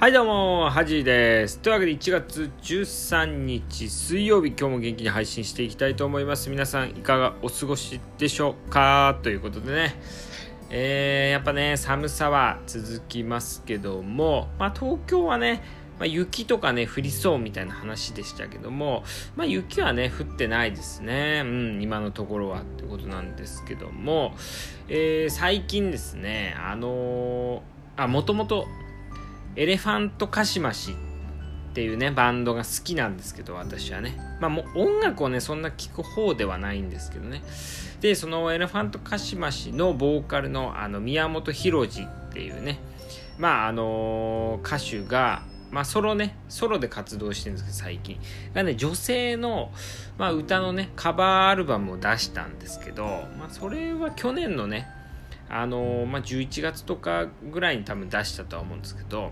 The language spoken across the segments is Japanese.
はいどうも、はじです。というわけで1月13日水曜日、今日も元気に配信していきたいと思います。皆さんいかがお過ごしでしょうか？ということでね、えー、やっぱね、寒さは続きますけども、まあ東京はね、まあ、雪とかね、降りそうみたいな話でしたけども、まあ雪はね、降ってないですね。うん、今のところはってことなんですけども、えー、最近ですね、あのー、あ、もともとエレファントカシマシっていうねバンドが好きなんですけど私はね。まあもう音楽をねそんな聴く方ではないんですけどね。でそのエレファントカシマシのボーカルのあの宮本浩次っていうね。まああの歌手がまあ、ソロね、ソロで活動してるんですけど、最近。がね、女性の、まあ、歌のね、カバーアルバムを出したんですけど、まあ、それは去年のね、あの、まあ、11月とかぐらいに多分出したとは思うんですけど、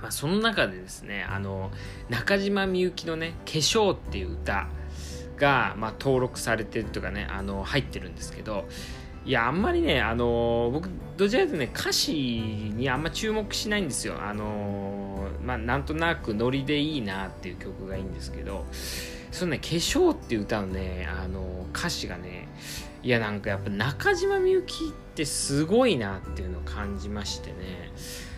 まあ、その中でですねあの中島みゆきのね「化粧」っていう歌が、まあ、登録されてるとかねあの入ってるんですけどいやあんまりねあの僕どちらかというとね歌詞にあんま注目しないんですよ。あのまあなんとなくノリでいいなっていう曲がいいんですけどそのね「化粧」っていう歌のねあの歌詞がねいやなんかやっぱ中島みゆきってすごいなっていうのを感じましてね。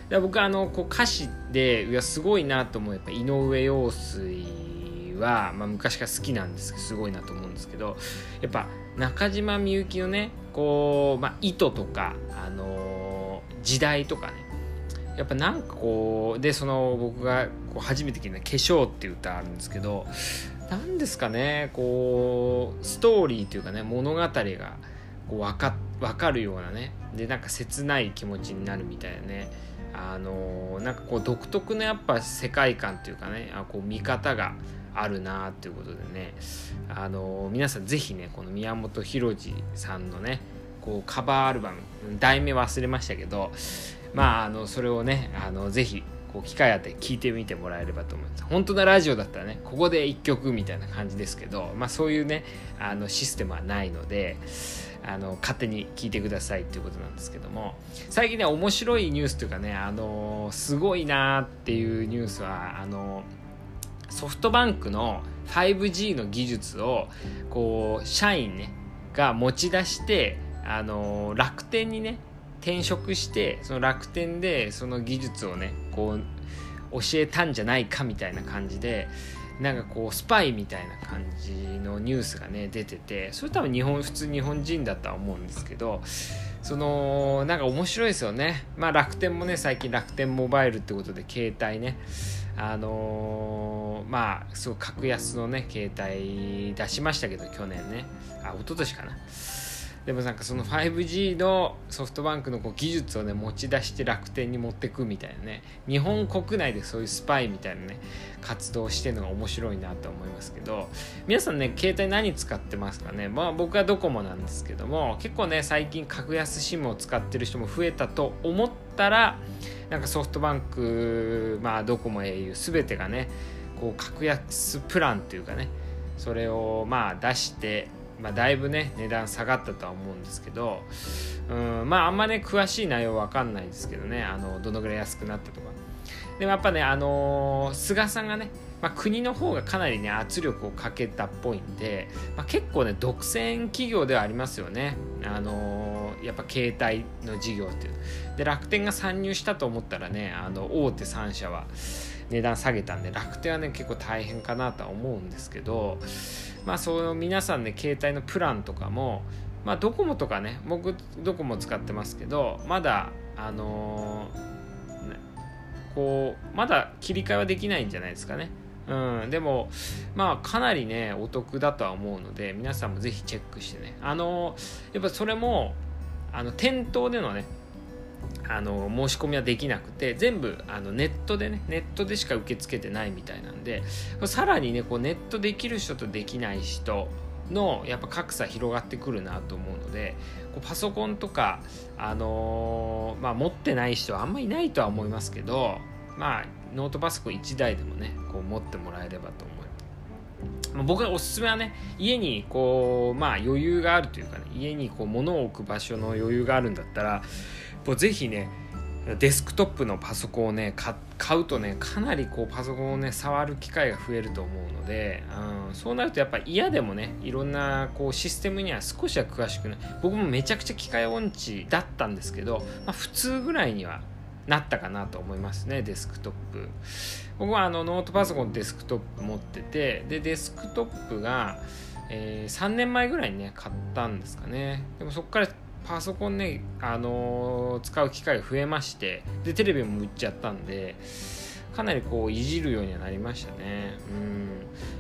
で僕あのこう歌詞でいやすごいなと思うやっぱ井上陽水は、まあ、昔から好きなんですけどすごいなと思うんですけどやっぱ中島みゆきのねこう、まあ、意図とか、あの、時代とかねやっぱなんかこうでその僕がこう初めて聞いた「化粧」っていう歌あるんですけど何ですかねこうストーリーというかね物語がこう分か分かるようなねでなんか切ない気持ちになるみたいなねあのなんかこう独特のやっぱ世界観っていうかねあこう見方があるなっていうことでねあの皆さん是非ねこの宮本浩次さんのねこうカバーアルバム題名忘れましたけどまああのそれをねあのぜひこう機会あって聞いてみてもらえればと思います。本当のラジオだったらねここで1曲みたいな感じですけどまあそういうねあのシステムはないのであの勝手に聞いてくださいっていうことなんですけども最近ね面白いニュースというかねあのすごいなっていうニュースはあのソフトバンクの 5G の技術をこう社員ねが持ち出してあの楽天にね転職してその楽天でその技術をねこう教えたんじゃないかみたいな感じでなんかこうスパイみたいな感じのニュースがね出ててそれ多分日本普通日本人だとは思うんですけどそのなんか面白いですよね。まあ楽天もね最近楽天モバイルってことで携帯ねあのー、まあすごい格安のね携帯出しましたけど去年ね。あ一昨年かな。でもなんかその 5G のソフトバンクのこう技術をね持ち出して楽天に持ってくみたいなね。日本国内でそういうスパイみたいなね活動してるのが面白いなと思いますけど。皆さんね携帯何使ってますかね？まあ僕はドコモなんですけども結構ね最近格安 SIM を使ってる人も増えたと思ったらなんかソフトバンクまあドコモ au 全てがねこう格安プランっていうかねそれをまあ出してまあ、だいぶね値段下がったとは思うんですけどうんまああんまね詳しい内容わかんないですけどねあのどのぐらい安くなったとか。でもやっぱねあのー、菅さんがね、まあ、国の方がかなりね圧力をかけたっぽいんで、まあ、結構ね独占企業ではありますよね。あのー、やっぱ携帯の事業っていう。で楽天が参入したと思ったらねあの大手3社は値段下げたんで楽天はね結構大変かなとは思うんですけどまあその皆さんね携帯のプランとかもまあドコモとかね僕ドコモ使ってますけどまだあのー、こうまだ切り替えはできないんじゃないですかね。うん、でもまあかなりねお得だとは思うので皆さんもぜひチェックしてね。あのやっぱそれもあの店頭でのねあの申し込みはできなくて全部あのネットでねネットでしか受け付けてないみたいなんでさらにねこうネットできる人とできない人のやっぱ格差広がってくるなと思うのでこうパソコンとか、あのー、まあ、持ってない人はあんまりいないとは思いますけど、まあ、ノートパソコン1台でもねこう持ってもらえればと思います。僕がおすすめはね家にこうまあ余裕があるというかね家にこう物を置く場所の余裕があるんだったらもうぜひねデスクトップのパソコンをね買うとねかなりこうパソコンをね触る機会が増えると思うので、うん、そうなるとやっぱ嫌でもねいろんなこうシステムには少しは詳しくなる。僕もめちゃくちゃ機械音痴だったんですけど、まあ、普通ぐらいにはなったかなと思いますねデスクトップ。僕はあのノートパソコンデスクトップ持っててでデスクトップが、えー、3年前ぐらいにね買ったんですかね。でもそこからパソコンね、あのー、使う機会が増えましてでテレビも売っちゃったんでかなりこういじるようにはなりましたね。うん。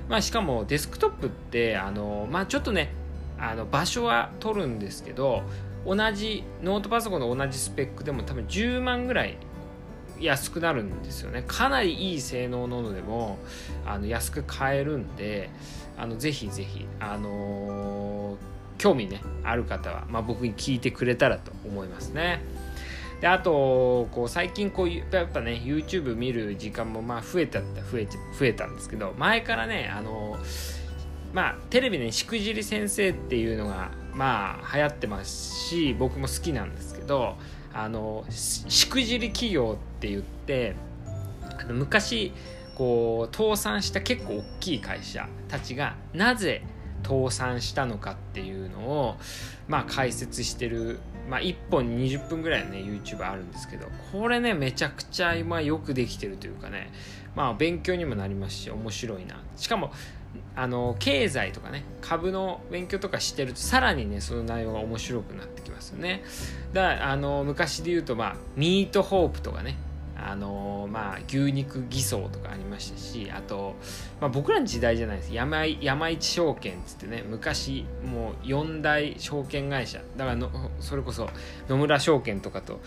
まあしかもデスクトップってあのー、まあちょっとねあの場所は取るんですけど同じノートパソコンの同じスペックでも多分10万ぐらい安くなるんですよねかなりいい性能なのでもあの安く買えるんであのぜひぜひあのー興味ねある方は、まあ、僕に聞いてくれたらと思いますね。であとこう最近こうやっぱね YouTube 見る時間もまあ増えたって増え増えたんですけど前からねあのまあテレビで、しくじり先生っていうのがまあ流行ってますし僕も好きなんですけどあのしくじり企業って言ってあの昔こう倒産した結構大きい会社たちがなぜ倒産したのかっていうのを、まあ、解説してる、まあ、1本20分ぐらいのね YouTube あるんですけどこれねめちゃくちゃ今よくできてるというかねまあ勉強にもなりますし面白いな。しかもあの経済とかね株の勉強とかしてるとさらにねその内容が面白くなってきますよね。だからあの昔で言うとまあミートホープとかねあのまあ、牛肉偽装とかありましたしあと、まあ、僕らの時代じゃないです。山山一証券っつってね昔もう4大証券会社。だからのそれこそ野村証券とかと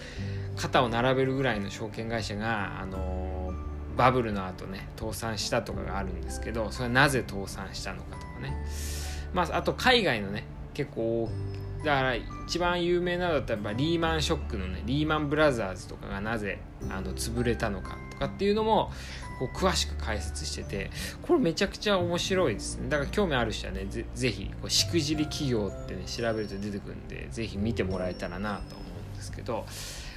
肩を並べるぐらいの証券会社が、あのバブルの後ね倒産したとかがあるんですけどそれはなぜ倒産したのかとかね、まあ、あと海外のね結構だから一番有名なのだったらリーマンショックのねリーマンブラザーズとかがなぜあの潰れたのかとかっていうのもこう詳しく解説しててこれめちゃくちゃ面白いですね。だから興味ある人はねぜぜひこうしくじり企業ってね調べると出てくるんでぜひ見てもらえたらなと思うんですけど。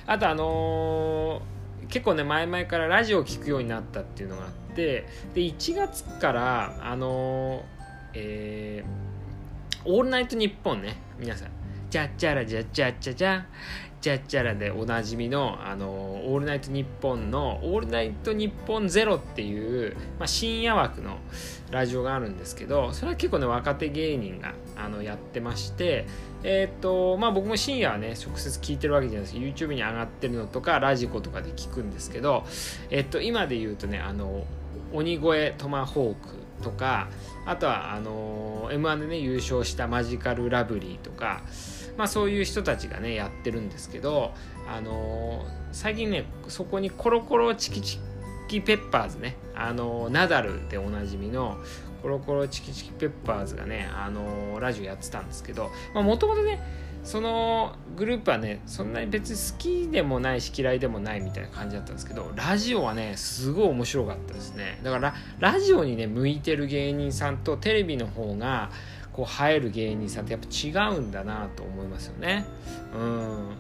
あとあのー、結構ね前々からラジオを聴くようになったっていうのがあってで1月からあの、えー、オールナイトニッポンね皆さん。チャッチャラジャッチャッチャチャチャッチャラでおなじみの、あの、オールナイトニッポンの、オールナイトニッポンゼロっていう、まあ、深夜枠のラジオがあるんですけど、それは結構ね、若手芸人が、あの、やってまして、えっ、と、まあ僕も深夜はね、直接聞いてるわけじゃないです。けど、YouTube に上がってるのとか、ラジコとかで聞くんですけど、えっ、と、今で言うとね、あの、鬼越トマホークとか、あとは、あの、M1 でね、優勝したマジカルラブリーとか、まあ、そういう人たちがねやってるんですけど、あの、最近ねそこにコロコロチキチキペッパーズね、あの、ナダルでおなじみのコロコロチキチキペッパーズがね、あのー、ラジオやってたんですけどもともとねそのグループはねそんなに別に好きでもないし嫌いでもないみたいな感じだったんですけどラジオはねすごい面白かったですねだからラジオにね向いてる芸人さんとテレビの方がこう映える芸人さんってやっぱ違うんだなと思いますよね。うん、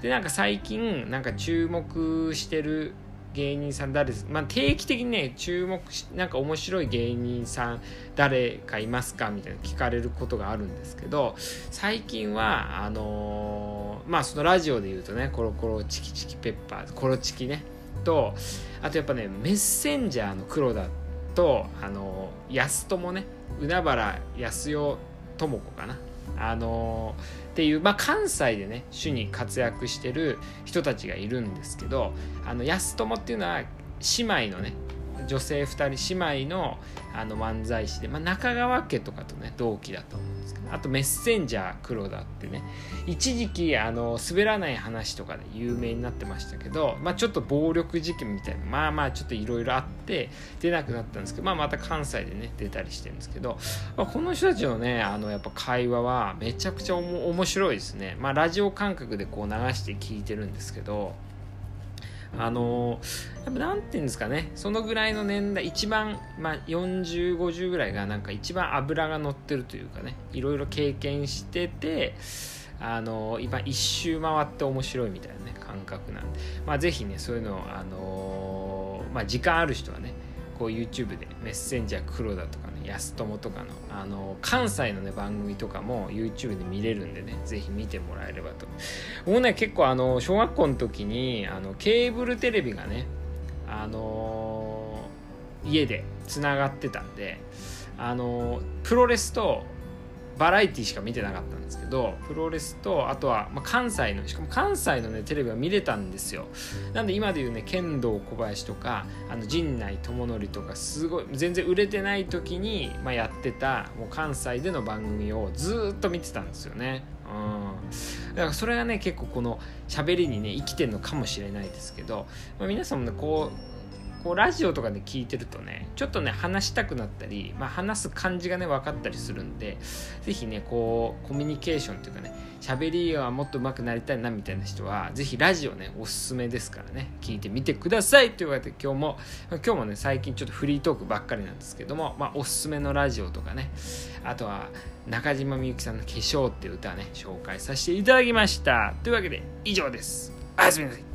でなんか最近なんか注目してる芸人さん誰です、まあ、定期的にね注目しなんか面白い芸人さん誰かいますかみたいな聞かれることがあるんですけど最近はあのー、まあそのラジオで言うとねコロコロチキチキペッパーコロチキね。とあとやっぱねメッセンジャーの黒田とあのー、安友ね。海原康代智子かな。あのっていう、まあ、関西でね主に活躍してる人たちがいるんですけどあの安友っていうのは姉妹のね女性2人姉妹のあの漫才師で、まあ、中川家とかとね同期だと思うんですけどあとメッセンジャー黒田ってね一時期あの滑らない話とかで有名になってましたけど、まあ、ちょっと暴力事件みたいなまあまあちょっといろいろあって出なくなったんですけど、まあ、また関西でね出たりしてるんですけど、まあ、この人たちのねあのやっぱ会話はめちゃくちゃ面白いですね、まあ、ラジオ感覚でこう流して聞いてるんですけどあのやっぱなんて言うんですかね。そのぐらいの年代一番、まあ、4050ぐらいがなんか一番脂が乗ってるというかね。いろいろ経験しててあの今一周回って面白いみたいなね感覚なんで、まあ、ぜひねそういうのを、あのまあ、時間ある人はねこう YouTube でメッセンジャー黒田とか安友とかの、あの関西のね番組とかも YouTube で見れるんでね是非見てもらえればと。僕ね結構あの小学校の時にあのケーブルテレビがねあの家でつながってたんであのプロレスとバラエティしか見てなかったんですけどプロレスとあとは、まあ、関西のしかも関西のねテレビが見れたんですよ。なんで今でいうね剣道小林とかあの陣内智則とかすごい全然売れてない時に、まあ、やってたもう関西での番組をずっと見てたんですよね。うん、だからそれがね結構この喋りにね生きてるのかもしれないですけど、まあ、皆さんもねこうこうラジオとかで聞いてるとねちょっとね話したくなったり、まあ、話す感じがね分かったりするんで是非ねこうコミュニケーションというかね喋りはもっと上手くなりたいなみたいな人は是非ラジオねおすすめですからね聞いてみてくださいというわけで今日も今日もね最近ちょっとフリートークばっかりなんですけども、まあ、おすすめのラジオとかねあとは中島みゆきさんの「化粧」っていう歌ね紹介させていただきました。というわけで以上です。おやすみなさい。